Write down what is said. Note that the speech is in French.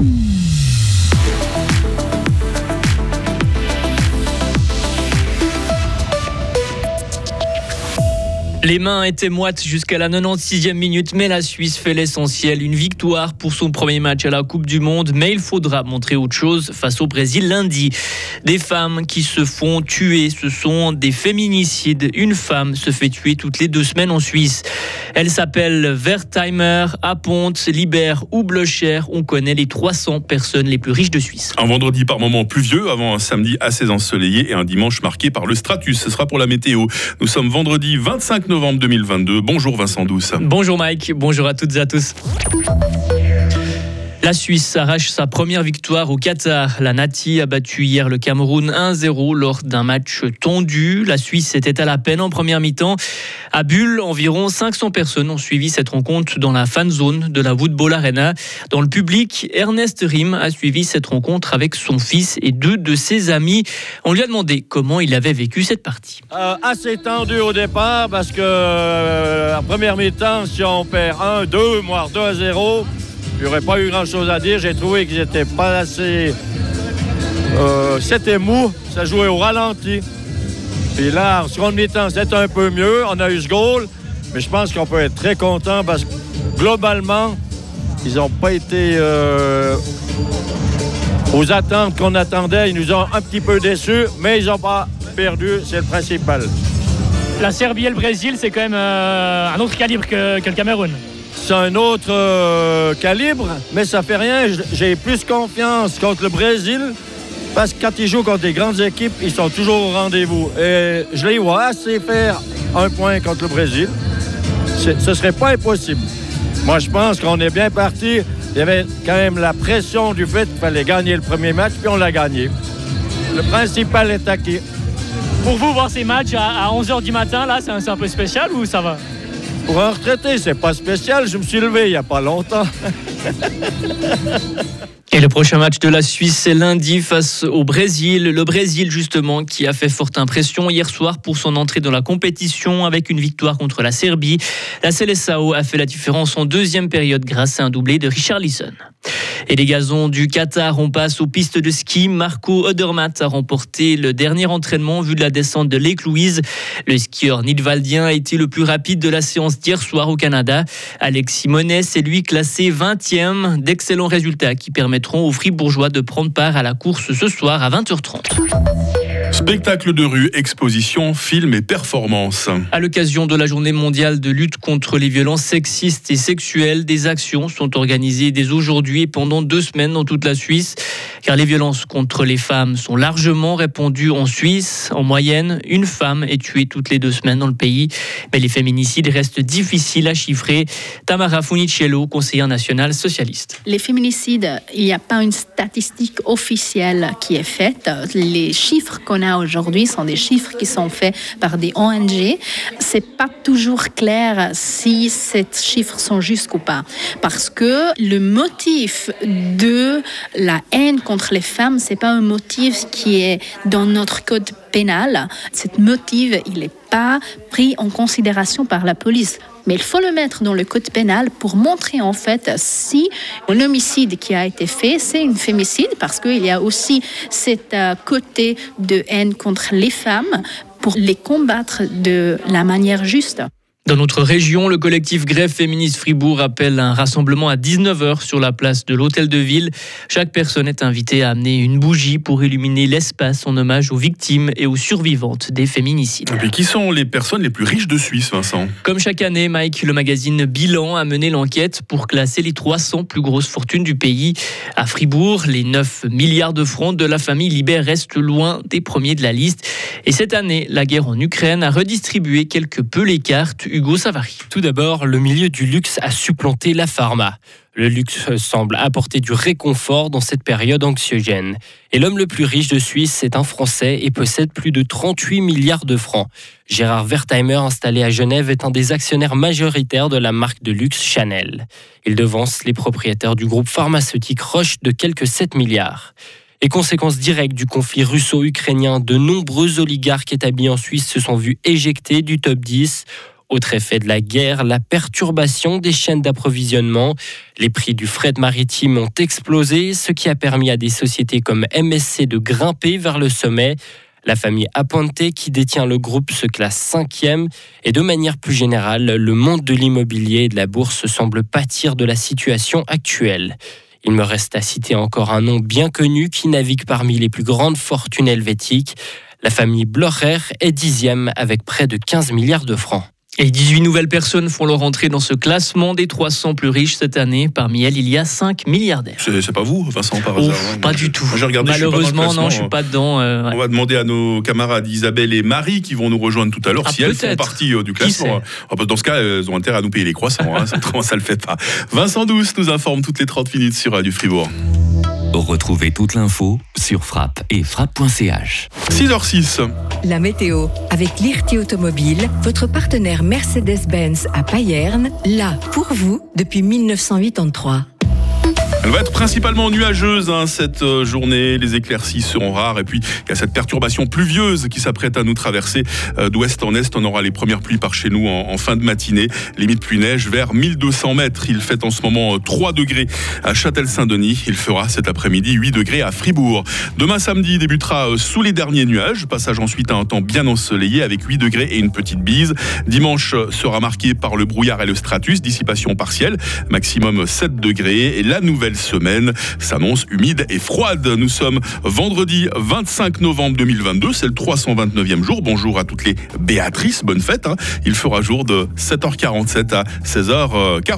Mm-hmm. Les mains étaient moites jusqu'à la 96e minute, mais la Suisse fait l'essentiel. Une victoire pour son premier match à la Coupe du Monde, mais il faudra montrer autre chose face au Brésil lundi. Des femmes qui se font tuer, ce sont des féminicides. Une femme se fait tuer toutes les deux semaines en Suisse. Elle s'appelle Wertheimer, Aponte, Libère ou Blocher. On connaît les 300 personnes les plus riches de Suisse. Un vendredi par moment pluvieux, avant un samedi assez ensoleillé et un dimanche marqué par le stratus. Ce sera pour la météo. Nous sommes vendredi 25 novembre 2022. Bonjour Vincent Douce. Bonjour Mike, bonjour à toutes et à tous. La Suisse arrache sa première victoire au Qatar. La Nati a battu hier le Cameroun 1-0 lors d'un match tendu. La Suisse était à la peine en première mi-temps. À Bulle, environ 500 personnes ont suivi cette rencontre dans la fan zone de la Woodball Arena. Dans le public, Ernest Rim a suivi cette rencontre avec son fils et deux de ses amis. On lui a demandé comment il avait vécu cette partie. Euh, assez tendu au départ parce que euh, la première mi-temps, si on perd 1, 2, voire 2 à 0, aurait pas eu grand-chose à dire. J'ai trouvé qu'ils n'étaient pas assez... Euh, C'était mou, ça jouait au ralenti. Puis là, en seconde mi-temps, c'était un peu mieux. On a eu ce goal, mais je pense qu'on peut être très content parce que globalement, ils n'ont pas été euh, aux attentes qu'on attendait. Ils nous ont un petit peu déçus, mais ils n'ont pas perdu, c'est le principal. La Serbie et le Brésil, c'est quand même euh, un autre calibre que le Cameroun. C'est un autre euh, calibre, mais ça fait rien. J'ai plus confiance contre le Brésil parce que quand ils jouent contre des grandes équipes, ils sont toujours au rendez-vous. Et je les vois assez faire un point contre le Brésil. Ce serait pas impossible. Moi, je pense qu'on est bien parti. Il y avait quand même la pression du fait qu'il fallait gagner le premier match, puis on l'a gagné. Le principal est acquis. Pour vous, voir ces matchs à 11h du matin, là, c'est un, un peu spécial ou ça va? Pour un retraité, c'est pas spécial. Je me suis levé il n'y a pas longtemps. Et le prochain match de la Suisse, c'est lundi face au Brésil. Le Brésil, justement, qui a fait forte impression hier soir pour son entrée dans la compétition avec une victoire contre la Serbie. La Seleção a fait la différence en deuxième période grâce à un doublé de Richard Lisson. Et les gazons du Qatar, on passe aux pistes de ski. Marco Odermatt a remporté le dernier entraînement vu de la descente de Lake Louise. Le skieur nidwaldien a été le plus rapide de la séance d'hier soir au Canada. Alexis Monet, c'est lui classé 20e. D'excellents résultats qui permettront aux Fribourgeois de prendre part à la course ce soir à 20h30. Spectacle de rue, exposition, films et performances. À l'occasion de la journée mondiale de lutte contre les violences sexistes et sexuelles, des actions sont organisées dès aujourd'hui et pendant deux semaines dans toute la Suisse. Car les violences contre les femmes sont largement répandues en Suisse. En moyenne, une femme est tuée toutes les deux semaines dans le pays. Mais les féminicides restent difficiles à chiffrer. Tamara Funicello, conseillère nationale socialiste. Les féminicides, il n'y a pas une statistique officielle qui est faite. Les chiffres qu'on a aujourd'hui sont des chiffres qui sont faits par des ONG. C'est pas toujours clair si ces chiffres sont justes ou pas, parce que le motif de la haine contre les femmes, c'est pas un motif qui est dans notre code pénal. Cette motif, il n'est pas pris en considération par la police. Mais il faut le mettre dans le code pénal pour montrer en fait si un homicide qui a été fait, c'est un fémicide, parce qu'il y a aussi cet euh, côté de haine contre les femmes pour les combattre de la manière juste. Dans notre région, le collectif Grève féministe Fribourg appelle un rassemblement à 19h sur la place de l'hôtel de ville. Chaque personne est invitée à amener une bougie pour illuminer l'espace en hommage aux victimes et aux survivantes des féminicides. Et qui sont les personnes les plus riches de Suisse, Vincent? Comme chaque année, Mike, le magazine Bilan a mené l'enquête pour classer les 300 plus grosses fortunes du pays. À Fribourg, les 9 milliards de francs de la famille Libère restent loin des premiers de la liste. Et cette année, la guerre en Ukraine a redistribué quelque peu les cartes. Hugo Savary. Tout d'abord, le milieu du luxe a supplanté la pharma. Le luxe semble apporter du réconfort dans cette période anxiogène. Et l'homme le plus riche de Suisse est un Français et possède plus de 38 milliards de francs. Gérard Wertheimer, installé à Genève, est un des actionnaires majoritaires de la marque de luxe Chanel. Il devance les propriétaires du groupe pharmaceutique Roche de quelques 7 milliards. Et conséquence directe du conflit russo-ukrainien, de nombreux oligarques établis en Suisse se sont vus éjectés du top 10. Autre effet de la guerre, la perturbation des chaînes d'approvisionnement. Les prix du fret maritime ont explosé, ce qui a permis à des sociétés comme MSC de grimper vers le sommet. La famille Aponte, qui détient le groupe, se classe cinquième. Et de manière plus générale, le monde de l'immobilier et de la bourse semble pâtir de la situation actuelle. Il me reste à citer encore un nom bien connu qui navigue parmi les plus grandes fortunes helvétiques. La famille Blocher est dixième avec près de 15 milliards de francs. Et 18 nouvelles personnes font leur entrée dans ce classement des 300 plus riches cette année. Parmi elles, il y a 5 milliardaires. C'est pas vous, Vincent, par hasard hein Pas du tout. Regardé, Malheureusement, je non, je suis pas dedans. euh, ouais. On va demander à nos camarades Isabelle et Marie qui vont nous rejoindre tout à l'heure Ah, si elles font partie euh, du classement. Ah, bah, Dans ce cas, elles ont intérêt à nous payer les croissants. Hein, ça le fait pas. Vincent Douce nous informe toutes les 30 minutes sur Radio Fribourg. Retrouvez toute l'info sur frappe et frappe.ch. 6h06. La météo avec Lirti Automobile, votre partenaire Mercedes-Benz à Payerne, là pour vous depuis 1983. Elle va être principalement nuageuse hein, cette euh, journée. Les éclaircies seront rares. Et puis, il y a cette perturbation pluvieuse qui s'apprête à nous traverser euh, d'ouest en est. On aura les premières pluies par chez nous en, fin de matinée. Limite pluie-neige vers 1200 mètres. Il fait en ce moment euh, 3 degrés à Châtel-Saint-Denis. Il fera cet après-midi 8 degrés à Fribourg. Demain samedi débutera euh, sous les derniers nuages. Passage ensuite à un temps bien ensoleillé avec 8 degrés et une petite bise. Dimanche euh, sera marqué par le brouillard et le stratus. Dissipation partielle. Maximum 7 degrés. Et la nouvelle semaine s'annonce humide et froide. Nous sommes vendredi 25 novembre 2022, c'est le 329e jour. Bonjour à toutes les Béatrices, bonne fête. hein. Il fera jour de 7h47 à 16h40.